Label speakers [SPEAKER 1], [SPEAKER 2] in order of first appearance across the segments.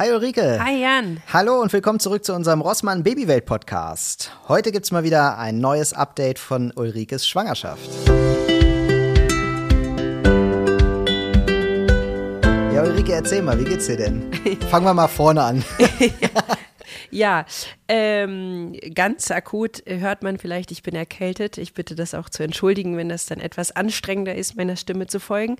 [SPEAKER 1] Hi Ulrike.
[SPEAKER 2] Hi Jan.
[SPEAKER 1] Hallo und willkommen zurück zu unserem Rossmann Babywelt Podcast. Heute gibt es mal wieder ein neues Update von Ulrikes Schwangerschaft. Ja, Ulrike, erzähl mal, wie geht's dir denn? Fangen wir mal vorne an.
[SPEAKER 2] Ja, ähm, ganz akut hört man vielleicht, ich bin erkältet. Ich bitte das auch zu entschuldigen, wenn das dann etwas anstrengender ist, meiner Stimme zu folgen.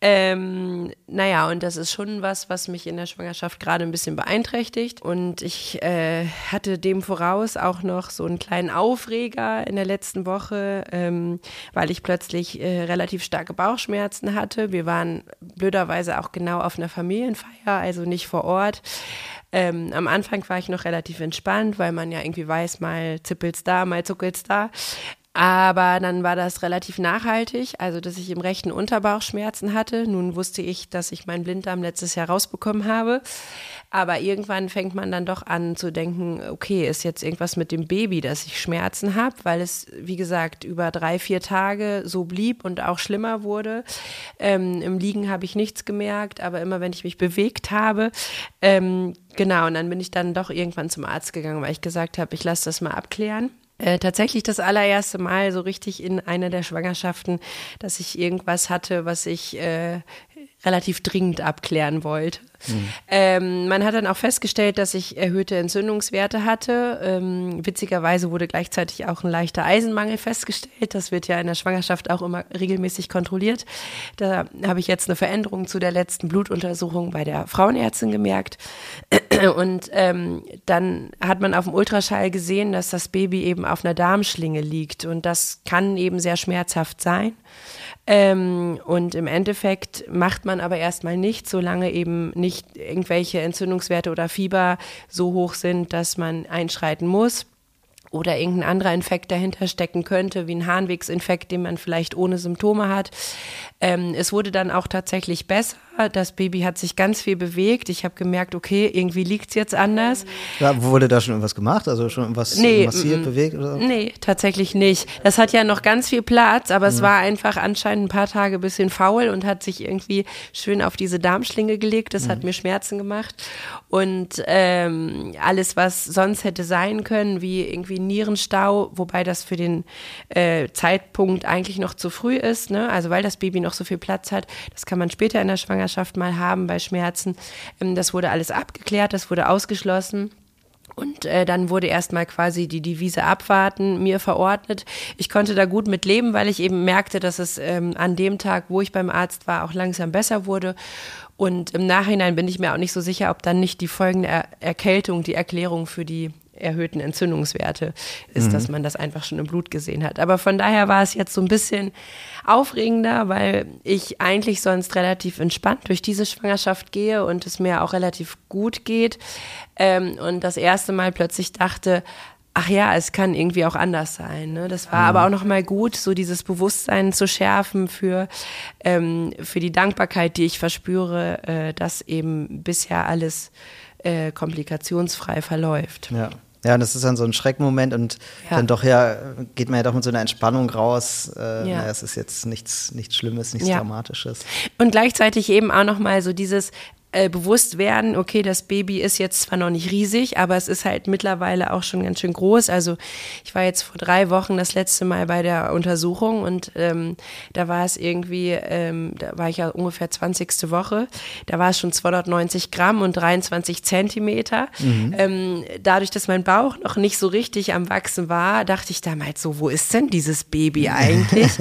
[SPEAKER 2] Ähm, naja, und das ist schon was, was mich in der Schwangerschaft gerade ein bisschen beeinträchtigt. Und ich äh, hatte dem voraus auch noch so einen kleinen Aufreger in der letzten Woche, ähm, weil ich plötzlich äh, relativ starke Bauchschmerzen hatte. Wir waren blöderweise auch genau auf einer Familienfeier, also nicht vor Ort. Ähm, am Anfang war ich noch relativ entspannt, weil man ja irgendwie weiß, mal zippelt's da, mal zuckelt's da. Aber dann war das relativ nachhaltig, also dass ich im rechten Unterbauch Schmerzen hatte. Nun wusste ich, dass ich meinen Blinddarm letztes Jahr rausbekommen habe. Aber irgendwann fängt man dann doch an zu denken, okay, ist jetzt irgendwas mit dem Baby, dass ich Schmerzen habe, weil es, wie gesagt, über drei, vier Tage so blieb und auch schlimmer wurde. Ähm, Im Liegen habe ich nichts gemerkt, aber immer wenn ich mich bewegt habe, ähm, genau, und dann bin ich dann doch irgendwann zum Arzt gegangen, weil ich gesagt habe, ich lasse das mal abklären. Äh, tatsächlich das allererste Mal so richtig in einer der Schwangerschaften, dass ich irgendwas hatte, was ich äh, relativ dringend abklären wollte. Mhm. Ähm, man hat dann auch festgestellt, dass ich erhöhte Entzündungswerte hatte. Ähm, witzigerweise wurde gleichzeitig auch ein leichter Eisenmangel festgestellt. Das wird ja in der Schwangerschaft auch immer regelmäßig kontrolliert. Da habe ich jetzt eine Veränderung zu der letzten Blutuntersuchung bei der Frauenärztin gemerkt. Und ähm, dann hat man auf dem Ultraschall gesehen, dass das Baby eben auf einer Darmschlinge liegt. Und das kann eben sehr schmerzhaft sein. Ähm, und im Endeffekt macht man aber erstmal nichts, solange eben nicht irgendwelche Entzündungswerte oder Fieber so hoch sind, dass man einschreiten muss oder irgendein anderer Infekt dahinter stecken könnte, wie ein Harnwegsinfekt, den man vielleicht ohne Symptome hat. Ähm, es wurde dann auch tatsächlich besser. Das Baby hat sich ganz viel bewegt. Ich habe gemerkt, okay, irgendwie liegt es jetzt anders.
[SPEAKER 1] Ja, wurde da schon irgendwas gemacht? Also schon irgendwas nee, massiert, bewegt? Oder?
[SPEAKER 2] Nee, tatsächlich nicht. Das hat ja noch ganz viel Platz, aber es war einfach anscheinend ein paar Tage ein bisschen faul und hat sich irgendwie schön auf diese Darmschlinge gelegt. Das mhm. hat mir Schmerzen gemacht. Und ähm, alles, was sonst hätte sein können, wie irgendwie Nierenstau, wobei das für den äh, Zeitpunkt eigentlich noch zu früh ist, ne? also weil das Baby noch so viel Platz hat, das kann man später in der Schwangerschaft Schwangerschaft mal haben bei Schmerzen. Ähm, das wurde alles abgeklärt, das wurde ausgeschlossen. Und äh, dann wurde erstmal quasi die Devise abwarten mir verordnet. Ich konnte da gut mit leben, weil ich eben merkte, dass es ähm, an dem Tag, wo ich beim Arzt war, auch langsam besser wurde. Und im Nachhinein bin ich mir auch nicht so sicher, ob dann nicht die folgende er Erkältung die Erklärung für die erhöhten Entzündungswerte ist, mhm. dass man das einfach schon im Blut gesehen hat. Aber von daher war es jetzt so ein bisschen aufregender, weil ich eigentlich sonst relativ entspannt durch diese Schwangerschaft gehe und es mir auch relativ gut geht. Ähm, und das erste Mal plötzlich dachte, ach ja, es kann irgendwie auch anders sein. Ne? Das war mhm. aber auch nochmal gut, so dieses Bewusstsein zu schärfen für, ähm, für die Dankbarkeit, die ich verspüre, äh, dass eben bisher alles äh, komplikationsfrei verläuft.
[SPEAKER 1] Ja. Ja, und das ist dann so ein Schreckmoment und ja. dann doch ja, geht man ja doch mit so einer Entspannung raus. Äh, ja. es ist jetzt nichts, nichts Schlimmes, nichts ja. Dramatisches.
[SPEAKER 2] Und gleichzeitig eben auch nochmal so dieses, äh, bewusst werden, okay, das Baby ist jetzt zwar noch nicht riesig, aber es ist halt mittlerweile auch schon ganz schön groß. Also ich war jetzt vor drei Wochen das letzte Mal bei der Untersuchung und ähm, da war es irgendwie, ähm, da war ich ja ungefähr 20. Woche, da war es schon 290 Gramm und 23 Zentimeter. Mhm. Ähm, dadurch, dass mein Bauch noch nicht so richtig am Wachsen war, dachte ich damals so, wo ist denn dieses Baby eigentlich?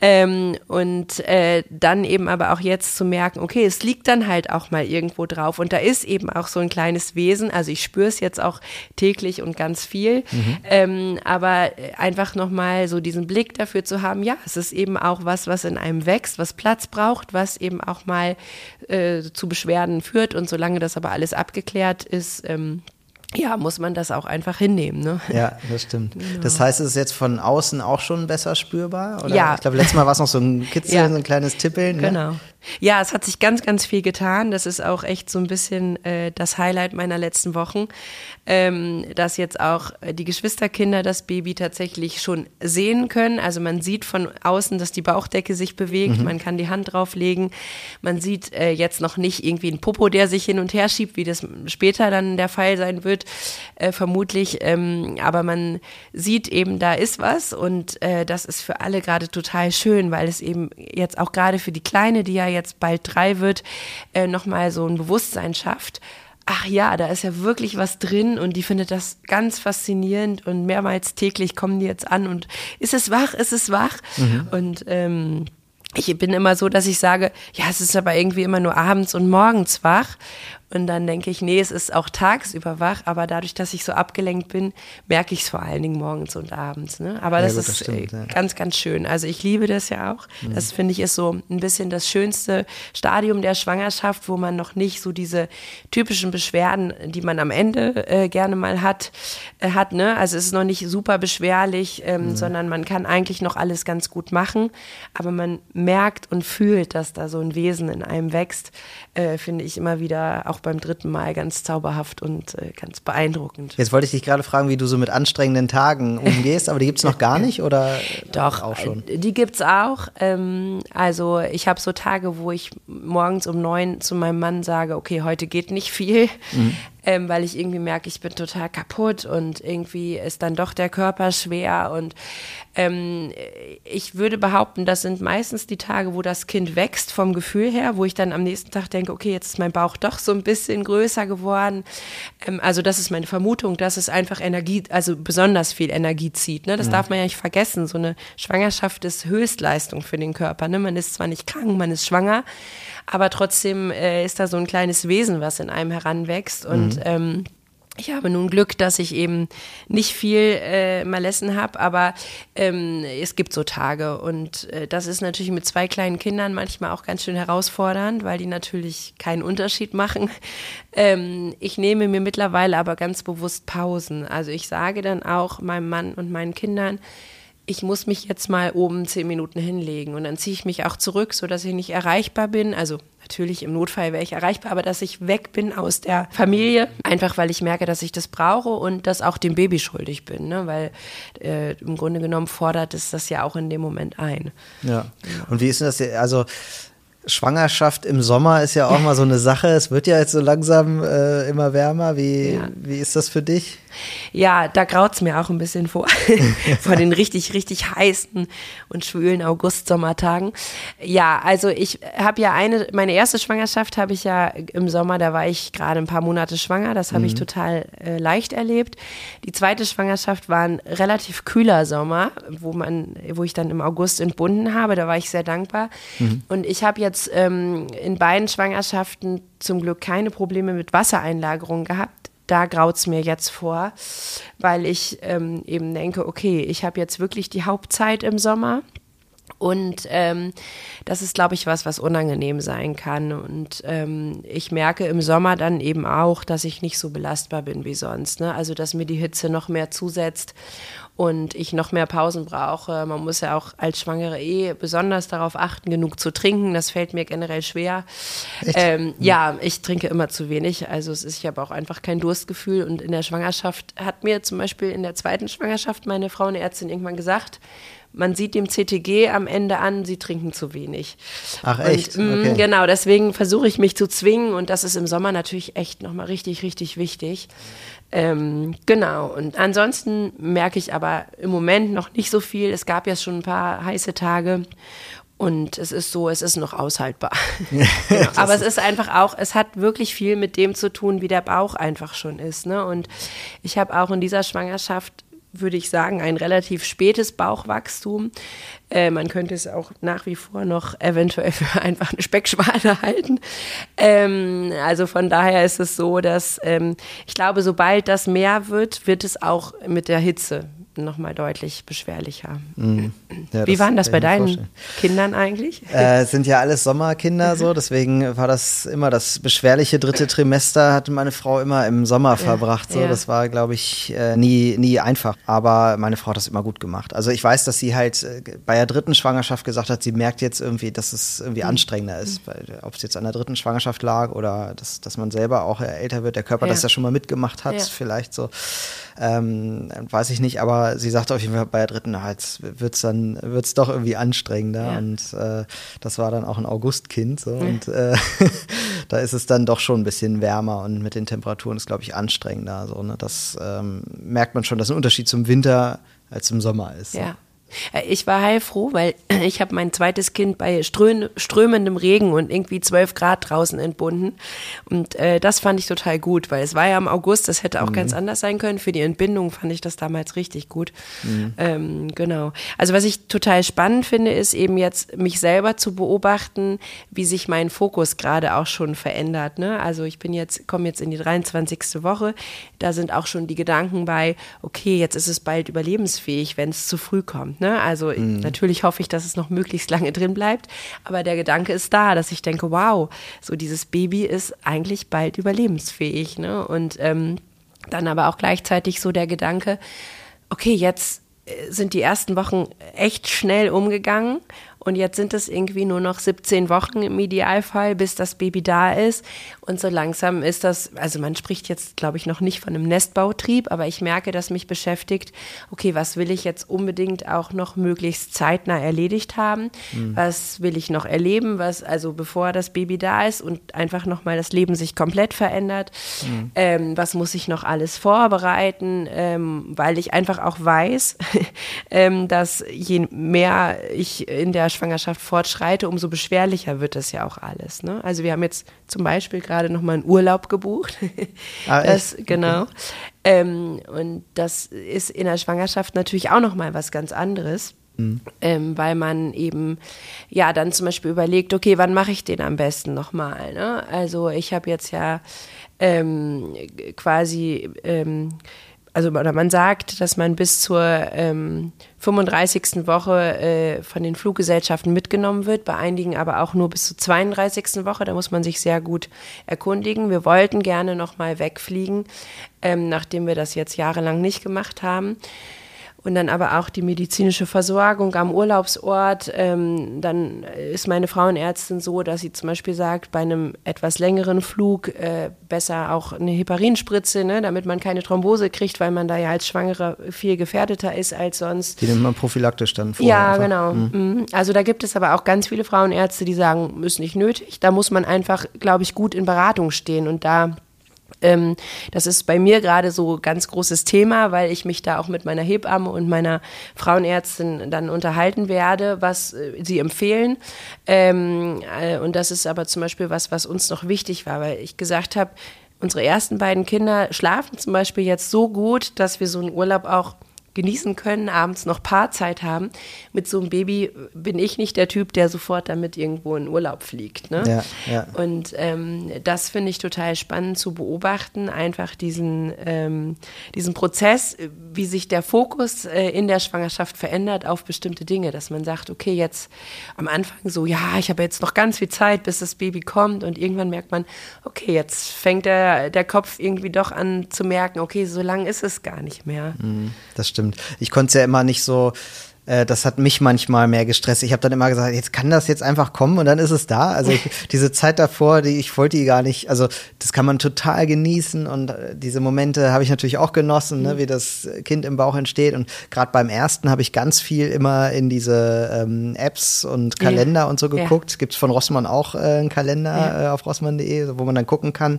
[SPEAKER 2] Ähm, und äh, dann eben aber auch jetzt zu merken, okay, es liegt dann halt auch mal irgendwo drauf. Und da ist eben auch so ein kleines Wesen. Also ich spüre es jetzt auch täglich und ganz viel. Mhm. Ähm, aber einfach nochmal so diesen Blick dafür zu haben, ja, es ist eben auch was, was in einem wächst, was Platz braucht, was eben auch mal äh, zu Beschwerden führt. Und solange das aber alles abgeklärt ist, ähm, ja, muss man das auch einfach hinnehmen. Ne?
[SPEAKER 1] Ja, das stimmt. Genau. Das heißt, es ist jetzt von außen auch schon besser spürbar? Oder?
[SPEAKER 2] Ja.
[SPEAKER 1] Ich glaube, letztes Mal war es noch so ein Kitzeln, ja. ein kleines Tippeln.
[SPEAKER 2] Ne? Ja, es hat sich ganz, ganz viel getan. Das ist auch echt so ein bisschen äh, das Highlight meiner letzten Wochen, ähm, dass jetzt auch die Geschwisterkinder das Baby tatsächlich schon sehen können. Also man sieht von außen, dass die Bauchdecke sich bewegt, mhm. man kann die Hand drauflegen. Man sieht äh, jetzt noch nicht irgendwie einen Popo, der sich hin und her schiebt, wie das später dann der Fall sein wird, äh, vermutlich. Ähm, aber man sieht eben, da ist was und äh, das ist für alle gerade total schön, weil es eben jetzt auch gerade für die Kleine, die ja jetzt bald drei wird, äh, nochmal so ein Bewusstsein schafft. Ach ja, da ist ja wirklich was drin und die findet das ganz faszinierend und mehrmals täglich kommen die jetzt an und ist es wach, ist es wach? Mhm. Und ähm, ich bin immer so, dass ich sage, ja, es ist aber irgendwie immer nur abends und morgens wach. Und dann denke ich, nee, es ist auch tagsüber wach, aber dadurch, dass ich so abgelenkt bin, merke ich es vor allen Dingen morgens und abends. Ne? Aber ja, das gut, ist das stimmt, ja. ganz, ganz schön. Also ich liebe das ja auch. Mhm. Das finde ich ist so ein bisschen das schönste Stadium der Schwangerschaft, wo man noch nicht so diese typischen Beschwerden, die man am Ende äh, gerne mal hat, äh, hat. Ne? Also es ist noch nicht super beschwerlich, ähm, mhm. sondern man kann eigentlich noch alles ganz gut machen. Aber man merkt und fühlt, dass da so ein Wesen in einem wächst, äh, finde ich immer wieder auch beim dritten Mal ganz zauberhaft und äh, ganz beeindruckend.
[SPEAKER 1] Jetzt wollte ich dich gerade fragen, wie du so mit anstrengenden Tagen umgehst, aber die gibt es noch gar nicht oder
[SPEAKER 2] Doch, auch schon? Äh, die gibt es auch. Ähm, also ich habe so Tage, wo ich morgens um neun zu meinem Mann sage, okay, heute geht nicht viel. Mhm ähm, weil ich irgendwie merke, ich bin total kaputt und irgendwie ist dann doch der Körper schwer. Und ähm, ich würde behaupten, das sind meistens die Tage, wo das Kind wächst vom Gefühl her, wo ich dann am nächsten Tag denke, okay, jetzt ist mein Bauch doch so ein bisschen größer geworden. Ähm, also das ist meine Vermutung, dass es einfach Energie, also besonders viel Energie zieht. Ne? Das ja. darf man ja nicht vergessen. So eine Schwangerschaft ist Höchstleistung für den Körper. Ne? Man ist zwar nicht krank, man ist schwanger, aber trotzdem äh, ist da so ein kleines Wesen, was in einem heranwächst und mhm. Ähm, ich habe nun Glück, dass ich eben nicht viel äh, Malessen habe, aber ähm, es gibt so Tage und äh, das ist natürlich mit zwei kleinen Kindern manchmal auch ganz schön herausfordernd, weil die natürlich keinen Unterschied machen. Ähm, ich nehme mir mittlerweile aber ganz bewusst Pausen. Also ich sage dann auch meinem Mann und meinen Kindern, ich muss mich jetzt mal oben zehn Minuten hinlegen und dann ziehe ich mich auch zurück, sodass ich nicht erreichbar bin. Also natürlich im Notfall wäre ich erreichbar, aber dass ich weg bin aus der Familie, einfach weil ich merke, dass ich das brauche und dass auch dem Baby schuldig bin, ne? weil äh, im Grunde genommen fordert es das ja auch in dem Moment ein.
[SPEAKER 1] Ja. Und wie ist denn das? Also Schwangerschaft im Sommer ist ja auch mal so eine Sache. Es wird ja jetzt so langsam äh, immer wärmer. Wie, ja. wie ist das für dich?
[SPEAKER 2] Ja, da graut es mir auch ein bisschen vor. vor den richtig, richtig heißen und schwülen August-Sommertagen. Ja, also ich habe ja eine, meine erste Schwangerschaft habe ich ja im Sommer, da war ich gerade ein paar Monate schwanger. Das habe mhm. ich total äh, leicht erlebt. Die zweite Schwangerschaft war ein relativ kühler Sommer, wo man, wo ich dann im August entbunden habe. Da war ich sehr dankbar. Mhm. Und ich habe jetzt ähm, in beiden Schwangerschaften zum Glück keine Probleme mit Wassereinlagerung gehabt da graut es mir jetzt vor, weil ich ähm, eben denke, okay, ich habe jetzt wirklich die Hauptzeit im Sommer. Und ähm, das ist, glaube ich, was, was unangenehm sein kann. Und ähm, ich merke im Sommer dann eben auch, dass ich nicht so belastbar bin wie sonst. Ne? Also, dass mir die Hitze noch mehr zusetzt und ich noch mehr Pausen brauche. Man muss ja auch als Schwangere eh besonders darauf achten, genug zu trinken. Das fällt mir generell schwer. Ähm, ja, ich trinke immer zu wenig. Also es ist, ich habe auch einfach kein Durstgefühl. Und in der Schwangerschaft hat mir zum Beispiel in der zweiten Schwangerschaft meine Frauenärztin irgendwann gesagt, man sieht dem CTG am Ende an, sie trinken zu wenig.
[SPEAKER 1] Ach echt?
[SPEAKER 2] Und, mm, okay. Genau, deswegen versuche ich mich zu zwingen und das ist im Sommer natürlich echt nochmal richtig, richtig wichtig. Ähm, genau, und ansonsten merke ich aber im Moment noch nicht so viel. Es gab ja schon ein paar heiße Tage und es ist so, es ist noch aushaltbar. genau. Aber es ist einfach auch, es hat wirklich viel mit dem zu tun, wie der Bauch einfach schon ist. Ne? Und ich habe auch in dieser Schwangerschaft würde ich sagen, ein relativ spätes Bauchwachstum. Äh, man könnte es auch nach wie vor noch eventuell für einfach eine Speckschwale halten. Ähm, also von daher ist es so, dass ähm, ich glaube, sobald das mehr wird, wird es auch mit der Hitze dritten nochmal deutlich beschwerlicher. Mhm. Ja, Wie waren das bei deinen vorstellen. Kindern eigentlich?
[SPEAKER 1] Äh, sind ja alles Sommerkinder so, deswegen war das immer das beschwerliche dritte Trimester, hatte meine Frau immer im Sommer verbracht. So. Ja. Das war, glaube ich, äh, nie, nie einfach. Aber meine Frau hat das immer gut gemacht. Also ich weiß, dass sie halt äh, bei der dritten Schwangerschaft gesagt hat, sie merkt jetzt irgendwie, dass es irgendwie mhm. anstrengender ist. Mhm. Ob es jetzt an der dritten Schwangerschaft lag oder dass, dass man selber auch älter wird, der Körper ja. das ja schon mal mitgemacht hat, vielleicht so. Ähm, weiß ich nicht, aber sie sagte auf jeden Fall bei der dritten, halt wird es dann wird's doch irgendwie anstrengender. Ja. Und äh, das war dann auch ein Augustkind. So, ja. Und äh, da ist es dann doch schon ein bisschen wärmer und mit den Temperaturen ist, glaube ich, anstrengender. So, ne? Das ähm, merkt man schon, dass ein Unterschied zum Winter als im Sommer ist.
[SPEAKER 2] Ja. Äh, ich war heilfroh, weil ich habe mein zweites Kind bei strömendem Regen und irgendwie 12 Grad draußen entbunden. Und äh, das fand ich total gut, weil es war ja im August, das hätte auch mhm. ganz anders sein können. Für die Entbindung fand ich das damals richtig gut. Mhm. Ähm, genau. Also was ich total spannend finde, ist eben jetzt mich selber zu beobachten, wie sich mein Fokus gerade auch schon verändert. Ne? Also ich bin jetzt, komme jetzt in die 23. Woche. Da sind auch schon die Gedanken bei, okay, jetzt ist es bald überlebensfähig, wenn es zu früh kommt. Ne? Also mhm. natürlich hoffe ich, dass es noch möglichst lange drin bleibt. Aber der Gedanke ist da, dass ich denke, wow, so dieses Baby ist eigentlich bald überlebensfähig. Ne? Und ähm, dann aber auch gleichzeitig so der Gedanke, okay, jetzt äh, sind die ersten Wochen echt schnell umgegangen und jetzt sind es irgendwie nur noch 17 Wochen im Idealfall, bis das Baby da ist. Und so langsam ist das, also man spricht jetzt, glaube ich, noch nicht von einem Nestbautrieb, aber ich merke, dass mich beschäftigt, okay, was will ich jetzt unbedingt auch noch möglichst zeitnah erledigt haben? Mhm. Was will ich noch erleben? Was, also bevor das Baby da ist und einfach nochmal das Leben sich komplett verändert? Mhm. Ähm, was muss ich noch alles vorbereiten? Ähm, weil ich einfach auch weiß, ähm, dass je mehr ich in der Schwangerschaft fortschreite, umso beschwerlicher wird das ja auch alles. Ne? Also wir haben jetzt zum Beispiel gerade noch mal einen Urlaub gebucht. Ah, das, genau. Okay. Ähm, und das ist in der Schwangerschaft natürlich auch noch mal was ganz anderes. Mhm. Ähm, weil man eben ja dann zum Beispiel überlegt, okay, wann mache ich den am besten nochmal? Ne? Also ich habe jetzt ja ähm, quasi ähm, also oder man sagt, dass man bis zur ähm, 35. Woche äh, von den Fluggesellschaften mitgenommen wird, bei einigen aber auch nur bis zur 32. Woche. Da muss man sich sehr gut erkundigen. Wir wollten gerne nochmal wegfliegen, ähm, nachdem wir das jetzt jahrelang nicht gemacht haben und dann aber auch die medizinische Versorgung am Urlaubsort. Ähm, dann ist meine Frauenärztin so, dass sie zum Beispiel sagt, bei einem etwas längeren Flug äh, besser auch eine Heparinspritze, ne, damit man keine Thrombose kriegt, weil man da ja als Schwangere viel gefährdeter ist als sonst.
[SPEAKER 1] Die nimmt man prophylaktisch dann
[SPEAKER 2] vor. Ja, einfach. genau. Mhm. mhm. Also da gibt es aber auch ganz viele Frauenärzte, die sagen, ist nicht nötig. Da muss man einfach, glaube ich, gut in Beratung stehen und da ähm, das ist bei mir gerade so ganz großes Thema, weil ich mich da auch mit meiner Hebamme und meiner Frauenärztin dann unterhalten werde, was äh, sie empfehlen. Ähm, äh, und das ist aber zum Beispiel was, was uns noch wichtig war, weil ich gesagt habe, unsere ersten beiden Kinder schlafen zum Beispiel jetzt so gut, dass wir so einen Urlaub auch genießen können, abends noch Paarzeit haben. Mit so einem Baby bin ich nicht der Typ, der sofort damit irgendwo in Urlaub fliegt. Ne? Ja, ja. Und ähm, das finde ich total spannend zu beobachten, einfach diesen, ähm, diesen Prozess, wie sich der Fokus äh, in der Schwangerschaft verändert auf bestimmte Dinge, dass man sagt, okay, jetzt am Anfang so, ja, ich habe jetzt noch ganz viel Zeit, bis das Baby kommt und irgendwann merkt man, okay, jetzt fängt der, der Kopf irgendwie doch an zu merken, okay, so lang ist es gar nicht mehr.
[SPEAKER 1] Mhm, das stimmt stimmt. Ich konnte es ja immer nicht so äh, das hat mich manchmal mehr gestresst. Ich habe dann immer gesagt, jetzt kann das jetzt einfach kommen und dann ist es da. Also ich, diese Zeit davor, die ich wollte die gar nicht. Also das kann man total genießen und äh, diese Momente habe ich natürlich auch genossen, ne, mhm. wie das Kind im Bauch entsteht. Und gerade beim ersten habe ich ganz viel immer in diese ähm, Apps und Kalender ja. und so geguckt. Ja. Gibt es von Rossmann auch äh, einen Kalender ja. äh, auf rossmann.de, wo man dann gucken kann,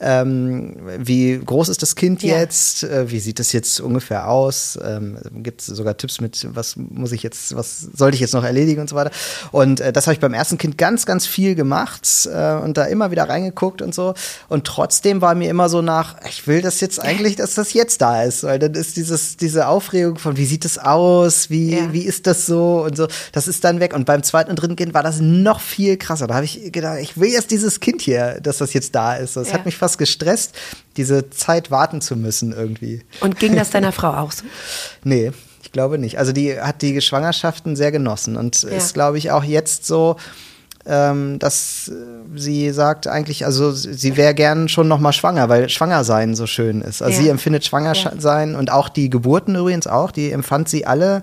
[SPEAKER 1] ähm, wie groß ist das Kind jetzt, äh, wie sieht es jetzt ungefähr aus. Ähm, Gibt es sogar Tipps mit, was muss ich jetzt, was sollte ich jetzt noch erledigen und so weiter. Und äh, das habe ich beim ersten Kind ganz, ganz viel gemacht äh, und da immer wieder reingeguckt und so. Und trotzdem war mir immer so nach, ich will das jetzt eigentlich, dass das jetzt da ist, weil dann ist dieses, diese Aufregung von, wie sieht es aus, wie, ja. wie ist das so und so, das ist dann weg. Und beim zweiten und dritten Kind war das noch viel krasser. Da habe ich gedacht, ich will jetzt dieses Kind hier, dass das jetzt da ist. Das ja. hat mich fast gestresst, diese Zeit warten zu müssen irgendwie.
[SPEAKER 2] Und ging das deiner Frau auch so?
[SPEAKER 1] Nee, ich glaube nicht. Also die hat die Schwangerschaften sehr genossen und ja. ist, glaube ich, auch jetzt so, ähm, dass sie sagt eigentlich, also sie wäre gern schon noch mal schwanger, weil schwanger sein so schön ist. Also ja. sie empfindet schwanger sein und auch die Geburten übrigens auch, die empfand sie alle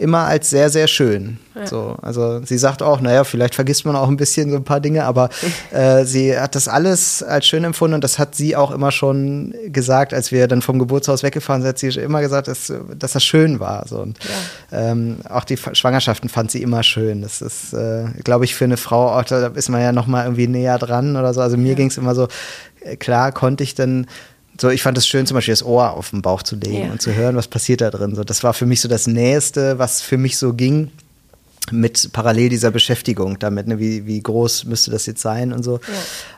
[SPEAKER 1] immer als sehr, sehr schön. Ja. So, also sie sagt auch, naja, vielleicht vergisst man auch ein bisschen so ein paar Dinge, aber äh, sie hat das alles als schön empfunden und das hat sie auch immer schon gesagt, als wir dann vom Geburtshaus weggefahren sind, hat sie immer gesagt, dass, dass das schön war. So. Und ja. ähm, auch die Schwangerschaften fand sie immer schön. Das ist, äh, glaube ich, für eine Frau, auch, da ist man ja noch mal irgendwie näher dran oder so. Also mir ja. ging es immer so, äh, klar konnte ich dann so, ich fand es schön, zum Beispiel das Ohr auf den Bauch zu legen ja. und zu hören, was passiert da drin. So, das war für mich so das Nächste, was für mich so ging mit parallel dieser Beschäftigung damit, ne, wie, wie groß müsste das jetzt sein und so. Ja.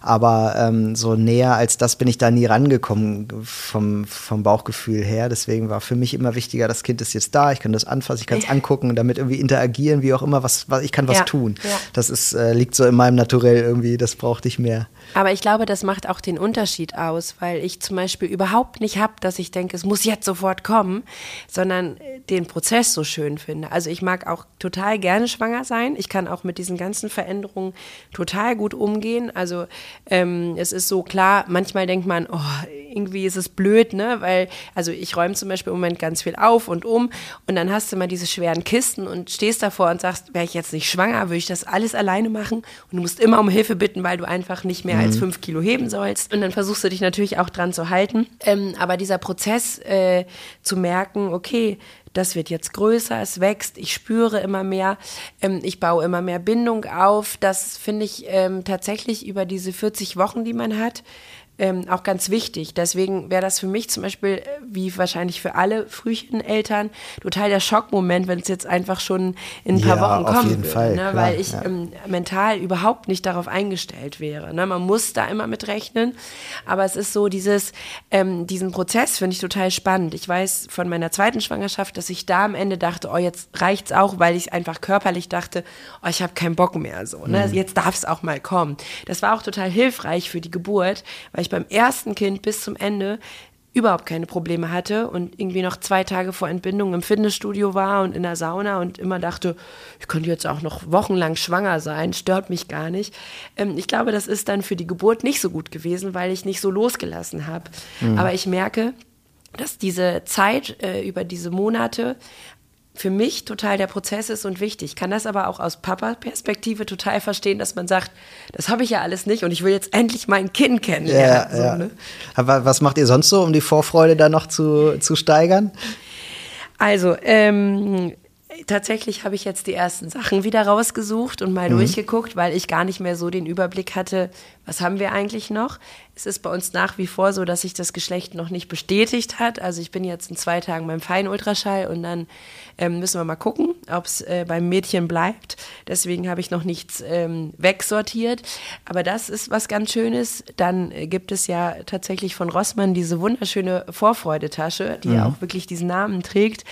[SPEAKER 1] Aber ähm, so näher als das bin ich da nie rangekommen vom, vom Bauchgefühl her. Deswegen war für mich immer wichtiger, das Kind ist jetzt da, ich kann das anfassen, ich kann es angucken und damit irgendwie interagieren, wie auch immer, was, was ich kann was ja. tun. Ja. Das ist, äh, liegt so in meinem Naturell irgendwie, das brauchte ich mehr.
[SPEAKER 2] Aber ich glaube, das macht auch den Unterschied aus, weil ich zum Beispiel überhaupt nicht habe, dass ich denke, es muss jetzt sofort kommen, sondern den Prozess so schön finde. Also ich mag auch total gerne schwanger sein. Ich kann auch mit diesen ganzen Veränderungen total gut umgehen. Also ähm, es ist so klar, manchmal denkt man, oh, irgendwie ist es blöd, ne? Weil, also ich räume zum Beispiel im Moment ganz viel auf und um und dann hast du mal diese schweren Kisten und stehst davor und sagst, wäre ich jetzt nicht schwanger, würde ich das alles alleine machen und du musst immer um Hilfe bitten, weil du einfach nicht mehr mhm. als fünf Kilo heben sollst. Und dann versuchst du dich natürlich auch dran zu halten. Ähm, aber dieser Prozess äh, zu merken, okay, das wird jetzt größer, es wächst, ich spüre immer mehr, ähm, ich baue immer mehr Bindung auf. Das finde ich ähm, tatsächlich über diese 40 Wochen, die man hat, ähm, auch ganz wichtig. Deswegen wäre das für mich zum Beispiel, äh, wie wahrscheinlich für alle Frühcheneltern, total der Schockmoment, wenn es jetzt einfach schon in ein paar ja, Wochen kommen würde. Fall, ne? Weil ich ja. ähm, mental überhaupt nicht darauf eingestellt wäre. Ne? Man muss da immer mit rechnen. Aber es ist so dieses, ähm, diesen Prozess finde ich total spannend. Ich weiß von meiner zweiten Schwangerschaft, dass ich da am Ende dachte, oh, jetzt reicht's auch, weil ich einfach körperlich dachte, oh, ich habe keinen Bock mehr. So, ne? Mhm. Jetzt darf es auch mal kommen. Das war auch total hilfreich für die Geburt, weil ich beim ersten Kind bis zum Ende überhaupt keine Probleme hatte und irgendwie noch zwei Tage vor Entbindung im Fitnessstudio war und in der Sauna und immer dachte, ich könnte jetzt auch noch wochenlang schwanger sein, stört mich gar nicht. Ähm, ich glaube, das ist dann für die Geburt nicht so gut gewesen, weil ich nicht so losgelassen habe. Mhm. Aber ich merke, dass diese Zeit äh, über diese Monate für mich total der Prozess ist und wichtig. Ich kann das aber auch aus Papa-Perspektive total verstehen, dass man sagt, das habe ich ja alles nicht und ich will jetzt endlich mein Kind kennenlernen. Ja, so, ja. Ne?
[SPEAKER 1] Aber was macht ihr sonst so, um die Vorfreude da noch zu, zu steigern?
[SPEAKER 2] Also, ähm, tatsächlich habe ich jetzt die ersten Sachen wieder rausgesucht und mal mhm. durchgeguckt, weil ich gar nicht mehr so den Überblick hatte, was haben wir eigentlich noch. Es ist bei uns nach wie vor so, dass sich das Geschlecht noch nicht bestätigt hat. Also ich bin jetzt in zwei Tagen beim Feinultraschall und dann ähm, müssen wir mal gucken, ob es äh, beim Mädchen bleibt. Deswegen habe ich noch nichts ähm, wegsortiert. Aber das ist was ganz Schönes. Dann äh, gibt es ja tatsächlich von Rossmann diese wunderschöne Vorfreudetasche, die ja. auch wirklich diesen Namen trägt.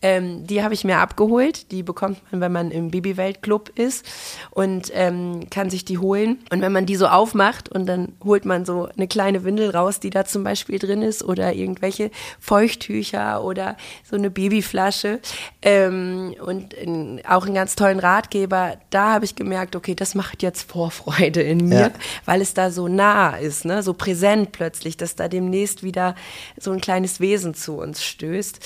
[SPEAKER 2] Ähm, die habe ich mir abgeholt. Die bekommt man, wenn man im Babyweltclub ist und ähm, kann sich die holen. Und wenn man die so aufmacht und dann holt man so eine kleine Windel raus, die da zum Beispiel drin ist oder irgendwelche Feuchttücher oder so eine Babyflasche, ähm, und in, auch einen ganz tollen Ratgeber, da habe ich gemerkt, okay, das macht jetzt Vorfreude in mir, ja. weil es da so nah ist, ne? so präsent plötzlich, dass da demnächst wieder so ein kleines Wesen zu uns stößt.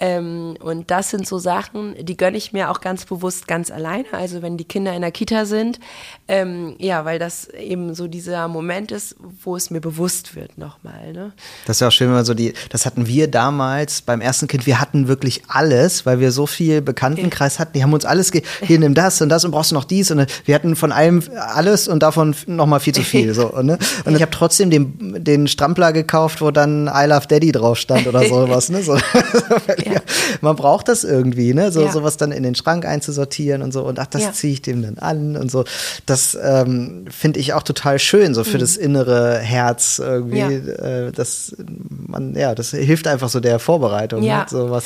[SPEAKER 2] Ähm, und das sind so Sachen, die gönne ich mir auch ganz bewusst ganz alleine. Also wenn die Kinder in der Kita sind, ähm, ja, weil das eben so dieser Moment ist, wo es mir bewusst wird nochmal. Ne?
[SPEAKER 1] Das ist ja auch schön, wenn man so die, das hatten wir damals beim ersten Kind, wir hatten wirklich alles, weil wir so viel Bekanntenkreis hatten, die haben uns alles, hier nimm das und das und brauchst du noch dies und wir hatten von allem alles und davon nochmal viel zu viel. So, ne? Und ich habe trotzdem den, den Strampler gekauft, wo dann I Love Daddy drauf stand oder sowas. Ne? So, ja. Man braucht das irgendwie, ne? so, ja. sowas dann in den Schrank einzusortieren und so und ach, das ja. ziehe ich dem dann an und so. Das ähm, finde ich auch total schön, so für mhm. das innere Herz irgendwie. Äh, das, man, ja, das hilft einfach so der Vorbereitung.
[SPEAKER 2] Ja.
[SPEAKER 1] Ne? So was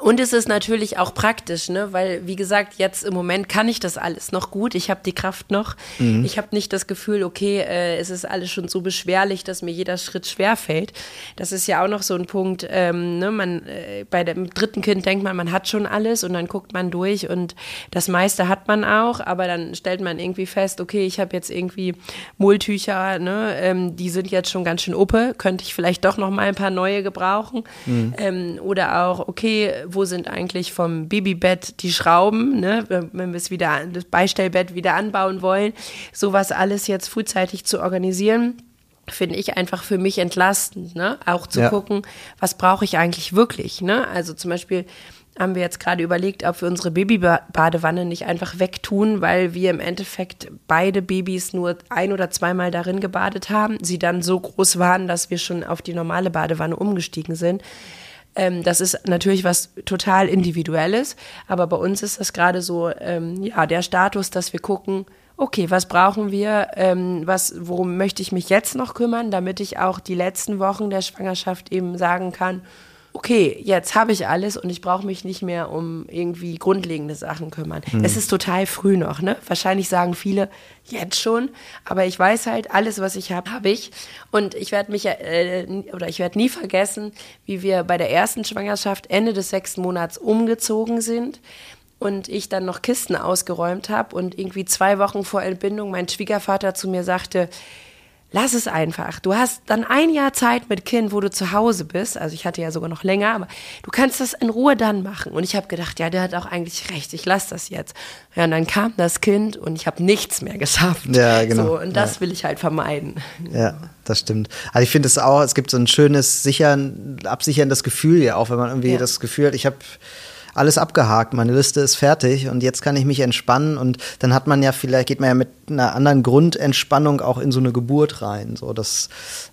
[SPEAKER 2] und es ist natürlich auch praktisch, ne? weil, wie gesagt, jetzt im Moment kann ich das alles noch gut. Ich habe die Kraft noch. Mhm. Ich habe nicht das Gefühl, okay, äh, es ist alles schon so beschwerlich, dass mir jeder Schritt schwer fällt. Das ist ja auch noch so ein Punkt. Ähm, ne? man, äh, bei dem dritten Kind denkt man, man hat schon alles und dann guckt man durch und das meiste hat man auch, aber dann stellt man irgendwie fest, okay, ich habe jetzt irgendwie Mulltücher, ne? Ähm, die sind jetzt schon ganz schön uppe, könnte ich vielleicht doch noch mal ein paar neue gebrauchen. Mhm. Ähm, oder auch, okay, wo sind eigentlich vom Babybett die Schrauben, ne, wenn wir es wieder, das Beistellbett wieder anbauen wollen, sowas alles jetzt frühzeitig zu organisieren finde ich einfach für mich entlastend, ne? Auch zu ja. gucken, was brauche ich eigentlich wirklich, ne? Also zum Beispiel haben wir jetzt gerade überlegt, ob wir unsere Babybadewanne nicht einfach wegtun, weil wir im Endeffekt beide Babys nur ein oder zweimal darin gebadet haben, sie dann so groß waren, dass wir schon auf die normale Badewanne umgestiegen sind. Ähm, das ist natürlich was total Individuelles, aber bei uns ist das gerade so, ähm, ja, der Status, dass wir gucken, okay, was brauchen wir, ähm, was, worum möchte ich mich jetzt noch kümmern, damit ich auch die letzten Wochen der Schwangerschaft eben sagen kann, okay, jetzt habe ich alles und ich brauche mich nicht mehr um irgendwie grundlegende Sachen kümmern. Mhm. Es ist total früh noch, ne? Wahrscheinlich sagen viele jetzt schon, aber ich weiß halt, alles, was ich habe, habe ich. Und ich werde mich äh, oder ich werde nie vergessen, wie wir bei der ersten Schwangerschaft Ende des sechsten Monats umgezogen sind und ich dann noch Kisten ausgeräumt habe und irgendwie zwei Wochen vor Entbindung mein Schwiegervater zu mir sagte, lass es einfach. Du hast dann ein Jahr Zeit mit Kind, wo du zu Hause bist. Also ich hatte ja sogar noch länger, aber du kannst das in Ruhe dann machen. Und ich habe gedacht, ja, der hat auch eigentlich recht. Ich lasse das jetzt. Ja, und dann kam das Kind und ich habe nichts mehr geschafft.
[SPEAKER 1] Ja, genau.
[SPEAKER 2] So, und das
[SPEAKER 1] ja.
[SPEAKER 2] will ich halt vermeiden.
[SPEAKER 1] Ja, das stimmt. Also ich finde es auch, es gibt so ein schönes, sichern, absicherndes Gefühl ja auch, wenn man irgendwie ja. das Gefühl hat, ich habe alles abgehakt, meine Liste ist fertig und jetzt kann ich mich entspannen und dann hat man ja vielleicht, geht man ja mit einer anderen Grundentspannung auch in so eine Geburt rein. So, das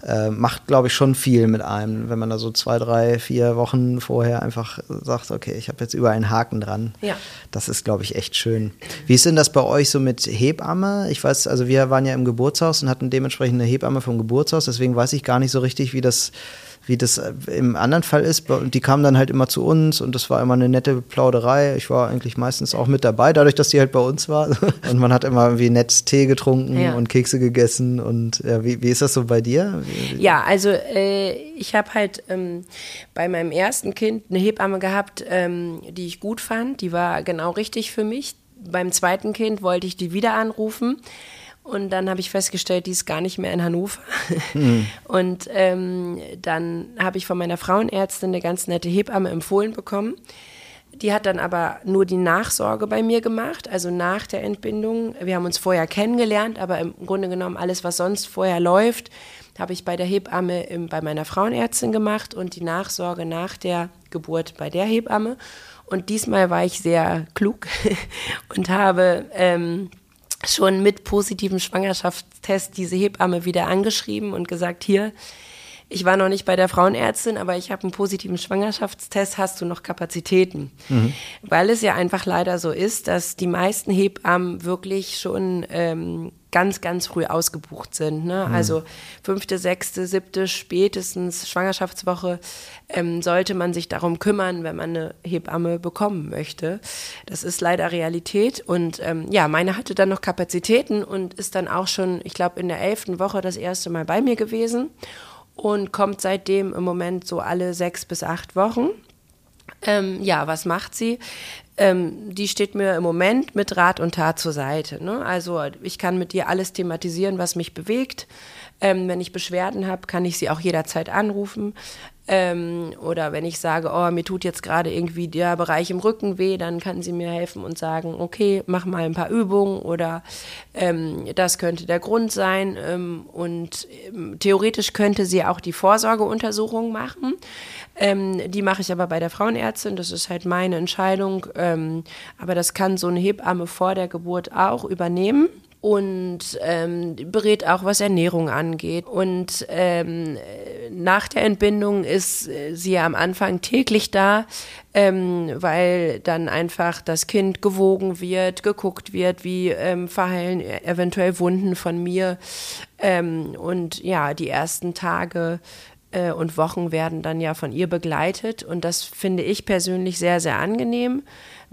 [SPEAKER 1] äh, macht, glaube ich, schon viel mit einem, wenn man da so zwei, drei, vier Wochen vorher einfach sagt, okay, ich habe jetzt überall einen Haken dran.
[SPEAKER 2] Ja.
[SPEAKER 1] Das ist, glaube ich, echt schön. Wie ist denn das bei euch so mit Hebamme? Ich weiß, also wir waren ja im Geburtshaus und hatten dementsprechend eine Hebamme vom Geburtshaus, deswegen weiß ich gar nicht so richtig, wie das wie das äh, im anderen Fall ist. Und die kamen dann halt immer zu uns und das war immer eine nette Plauderei. Ich war eigentlich meistens auch mit dabei, dadurch, dass die halt bei uns war. Und man hat immer irgendwie nett Tee getrunken ja. und Kekse gegessen. Und ja, wie, wie ist das so bei dir?
[SPEAKER 2] Ja, also äh, ich habe halt ähm, bei meinem ersten Kind eine Hebamme gehabt, ähm, die ich gut fand. Die war genau richtig für mich. Beim zweiten Kind wollte ich die wieder anrufen. Und dann habe ich festgestellt, die ist gar nicht mehr in Hannover. Mhm. Und ähm, dann habe ich von meiner Frauenärztin eine ganz nette Hebamme empfohlen bekommen. Die hat dann aber nur die Nachsorge bei mir gemacht, also nach der Entbindung. Wir haben uns vorher kennengelernt, aber im Grunde genommen alles, was sonst vorher läuft, habe ich bei der Hebamme im, bei meiner Frauenärztin gemacht und die Nachsorge nach der Geburt bei der Hebamme. Und diesmal war ich sehr klug und habe ähm, schon mit positivem Schwangerschaftstest diese Hebamme wieder angeschrieben und gesagt, hier, ich war noch nicht bei der Frauenärztin, aber ich habe einen positiven Schwangerschaftstest, hast du noch Kapazitäten? Mhm. Weil es ja einfach leider so ist, dass die meisten Hebammen wirklich schon ähm, ganz, ganz früh ausgebucht sind. Ne? Mhm. Also fünfte, sechste, siebte, spätestens Schwangerschaftswoche ähm, sollte man sich darum kümmern, wenn man eine Hebamme bekommen möchte. Das ist leider Realität. Und ähm, ja, meine hatte dann noch Kapazitäten und ist dann auch schon, ich glaube, in der elften Woche das erste Mal bei mir gewesen und kommt seitdem im Moment so alle sechs bis acht Wochen. Ähm, ja, was macht sie? Ähm, die steht mir im Moment mit Rat und Tat zur Seite. Ne? Also ich kann mit ihr alles thematisieren, was mich bewegt. Ähm, wenn ich Beschwerden habe, kann ich sie auch jederzeit anrufen. Ähm, oder wenn ich sage, oh, mir tut jetzt gerade irgendwie der Bereich im Rücken weh, dann kann sie mir helfen und sagen, okay, mach mal ein paar Übungen oder ähm, das könnte der Grund sein. Ähm, und ähm, theoretisch könnte sie auch die Vorsorgeuntersuchung machen. Ähm, die mache ich aber bei der Frauenärztin, das ist halt meine Entscheidung. Ähm, aber das kann so eine Hebamme vor der Geburt auch übernehmen und ähm, berät auch, was Ernährung angeht. Und ähm, nach der Entbindung ist äh, sie ja am Anfang täglich da, ähm, weil dann einfach das Kind gewogen wird, geguckt wird, wie ähm, verheilen eventuell Wunden von mir. Ähm, und ja, die ersten Tage äh, und Wochen werden dann ja von ihr begleitet. Und das finde ich persönlich sehr, sehr angenehm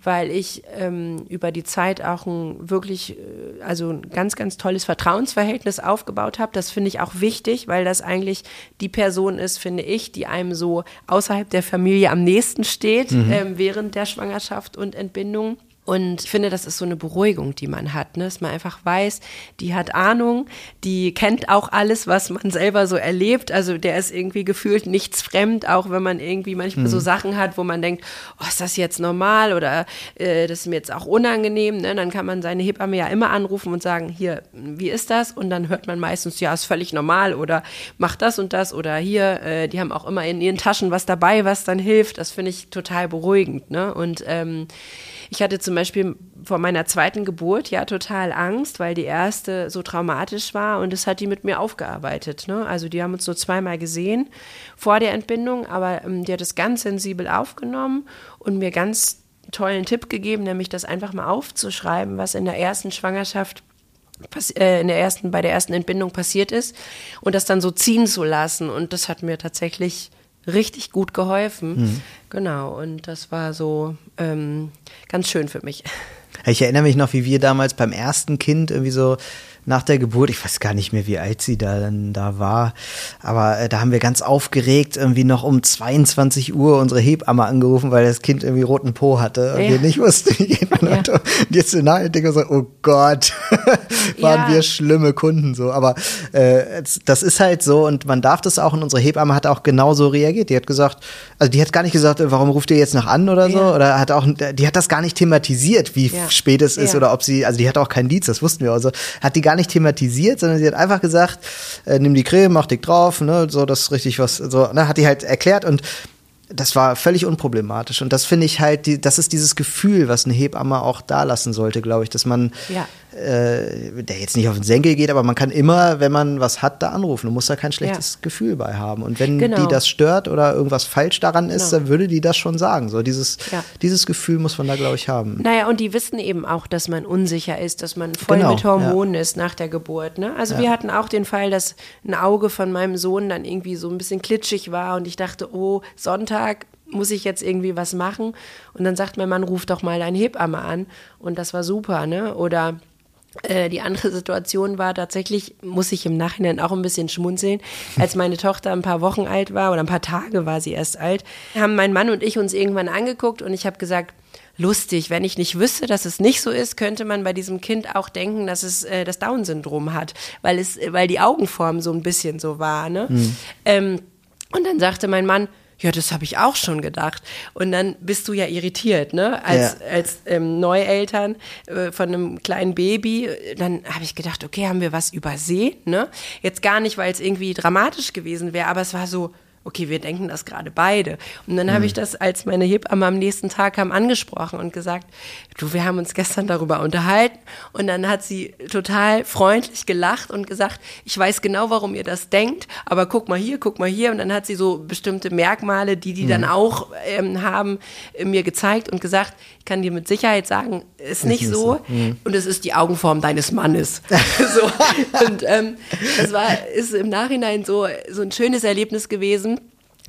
[SPEAKER 2] weil ich ähm, über die Zeit auch ein wirklich, äh, also ein ganz, ganz tolles Vertrauensverhältnis aufgebaut habe. Das finde ich auch wichtig, weil das eigentlich die Person ist, finde ich, die einem so außerhalb der Familie am nächsten steht mhm. ähm, während der Schwangerschaft und Entbindung. Und ich finde, das ist so eine Beruhigung, die man hat, ne? dass man einfach weiß, die hat Ahnung, die kennt auch alles, was man selber so erlebt. Also der ist irgendwie gefühlt nichts fremd, auch wenn man irgendwie manchmal mhm. so Sachen hat, wo man denkt, oh, ist das jetzt normal oder äh, das ist mir jetzt auch unangenehm. Ne? Dann kann man seine Hebamme ja immer anrufen und sagen, hier, wie ist das? Und dann hört man meistens, ja, ist völlig normal oder macht das und das oder hier, äh, die haben auch immer in ihren Taschen was dabei, was dann hilft. Das finde ich total beruhigend. Ne? Und ähm, ich hatte zum Beispiel vor meiner zweiten Geburt ja total Angst, weil die erste so traumatisch war und das hat die mit mir aufgearbeitet. Ne? Also die haben uns nur zweimal gesehen vor der Entbindung, aber ähm, die hat es ganz sensibel aufgenommen und mir ganz tollen Tipp gegeben, nämlich das einfach mal aufzuschreiben, was in der ersten Schwangerschaft äh, in der ersten, bei der ersten Entbindung passiert ist und das dann so ziehen zu lassen. Und das hat mir tatsächlich richtig gut geholfen. Mhm. Genau, und das war so ähm, ganz schön für mich.
[SPEAKER 1] Ich erinnere mich noch, wie wir damals beim ersten Kind irgendwie so nach der Geburt, ich weiß gar nicht mehr, wie alt sie da da war, aber äh, da haben wir ganz aufgeregt irgendwie noch um 22 Uhr unsere Hebamme angerufen, weil das Kind irgendwie roten Po hatte und ja. wir nicht wussten, wie geht man ja. Und jetzt im Nachhinein so, oh Gott, waren ja. wir schlimme Kunden so. Aber äh, das ist halt so und man darf das auch und unsere Hebamme hat auch genauso reagiert. Die hat gesagt, also die hat gar nicht gesagt, warum ruft ihr jetzt noch an oder so, oder hat auch, die hat das gar nicht thematisiert, wie spät es ist oder ob sie, also die hat auch keinen Dienst, das wussten wir also, hat die gar gar nicht thematisiert, sondern sie hat einfach gesagt, äh, nimm die Creme, mach dich drauf, ne, so, das ist richtig was, so, ne, hat die halt erklärt und das war völlig unproblematisch. Und das finde ich halt, die, das ist dieses Gefühl, was eine Hebamme auch da lassen sollte, glaube ich, dass man ja äh, der jetzt nicht auf den Senkel geht, aber man kann immer, wenn man was hat, da anrufen. Du musst da kein schlechtes ja. Gefühl bei haben. Und wenn genau. die das stört oder irgendwas falsch daran ist, genau. dann würde die das schon sagen. So dieses, ja. dieses Gefühl muss man da, glaube ich, haben.
[SPEAKER 2] Naja, und die wissen eben auch, dass man unsicher ist, dass man voll genau. mit Hormonen ist nach der Geburt. Ne? Also wir hatten auch den Fall, dass ein Auge von meinem Sohn dann irgendwie so ein bisschen klitschig war und ich dachte, oh, Sonntag, muss ich jetzt irgendwie was machen? Und dann sagt mein Mann, ruf doch mal dein Hebamme an. Und das war super, ne? Oder äh, die andere Situation war tatsächlich, muss ich im Nachhinein auch ein bisschen schmunzeln, als meine Tochter ein paar Wochen alt war oder ein paar Tage war sie erst alt, haben mein Mann und ich uns irgendwann angeguckt und ich habe gesagt, lustig, wenn ich nicht wüsste, dass es nicht so ist, könnte man bei diesem Kind auch denken, dass es äh, das Down-Syndrom hat, weil es, weil die Augenform so ein bisschen so war. Ne? Mhm. Ähm, und dann sagte mein Mann, ja, das habe ich auch schon gedacht. Und dann bist du ja irritiert, ne? Als, ja. als ähm, Neueltern äh, von einem kleinen Baby. Dann habe ich gedacht, okay, haben wir was übersehen, ne? Jetzt gar nicht, weil es irgendwie dramatisch gewesen wäre, aber es war so, okay, wir denken das gerade beide. Und dann mhm. habe ich das, als meine Hebamme am nächsten Tag kam, angesprochen und gesagt, du, wir haben uns gestern darüber unterhalten. Und dann hat sie total freundlich gelacht und gesagt, ich weiß genau, warum ihr das denkt, aber guck mal hier, guck mal hier. Und dann hat sie so bestimmte Merkmale, die die mhm. dann auch ähm, haben, äh, mir gezeigt und gesagt, ich kann dir mit Sicherheit sagen, ist nicht so. Mhm. Und es ist die Augenform deines Mannes. so. Und ähm, das war, ist im Nachhinein so, so ein schönes Erlebnis gewesen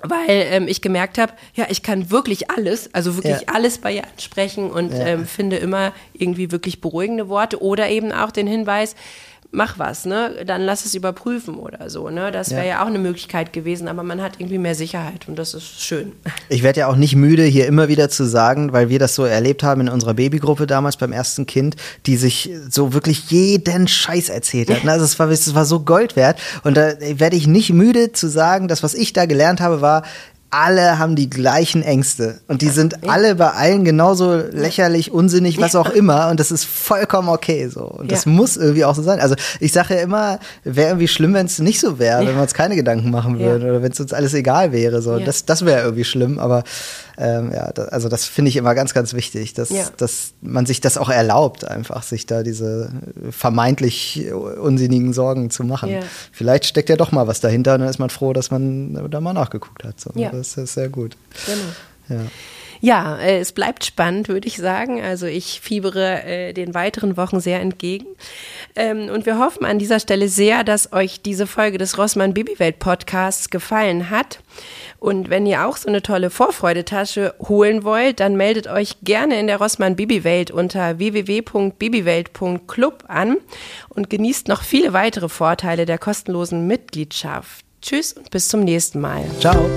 [SPEAKER 2] weil ähm, ich gemerkt habe, ja, ich kann wirklich alles, also wirklich ja. alles bei ihr ansprechen und ja. ähm, finde immer irgendwie wirklich beruhigende Worte oder eben auch den Hinweis, mach was, ne? Dann lass es überprüfen oder so, ne? Das wäre ja. ja. auch eine Möglichkeit gewesen, aber man hat irgendwie mehr Sicherheit und das ist schön.
[SPEAKER 1] Ich werde ja auch nicht müde, hier immer wieder zu sagen, weil wir das so erlebt haben in unserer Babygruppe damals beim ersten Kind, die sich so wirklich jeden Scheiß erzählt hat. Also es war, es war so Gold wert und da werde ich nicht müde zu sagen, das, was ich da gelernt habe, war, alle haben die gleichen Ängste und die sind ja. alle bei allen genauso lächerlich, unsinnig, was ja. auch immer und das ist vollkommen okay so und das muss irgendwie auch so sein. Also ich sage ja immer, wäre irgendwie schlimm, wenn es nicht so wäre, wenn wir uns keine Gedanken machen würden oder wenn es uns alles egal wäre so. Das, das wäre irgendwie schlimm, aber ähm, ja, da, also das finde ich immer ganz, ganz wichtig, dass, ja. dass man sich das auch erlaubt, einfach sich da diese vermeintlich unsinnigen Sorgen zu machen. Ja. Vielleicht steckt ja doch mal was dahinter und dann ist man froh, dass man da mal nachgeguckt hat. So. Ja. Das ist sehr gut.
[SPEAKER 2] Genau. Ja. Ja, äh, es bleibt spannend, würde ich sagen. Also ich fiebere äh, den weiteren Wochen sehr entgegen. Ähm, und wir hoffen an dieser Stelle sehr, dass euch diese Folge des Rossmann Babywelt Podcasts gefallen hat. Und wenn ihr auch so eine tolle Vorfreudetasche holen wollt, dann meldet euch gerne in der Rossmann Babywelt unter www.babywelt.club an und genießt noch viele weitere Vorteile der kostenlosen Mitgliedschaft. Tschüss und bis zum nächsten Mal.
[SPEAKER 1] Ciao.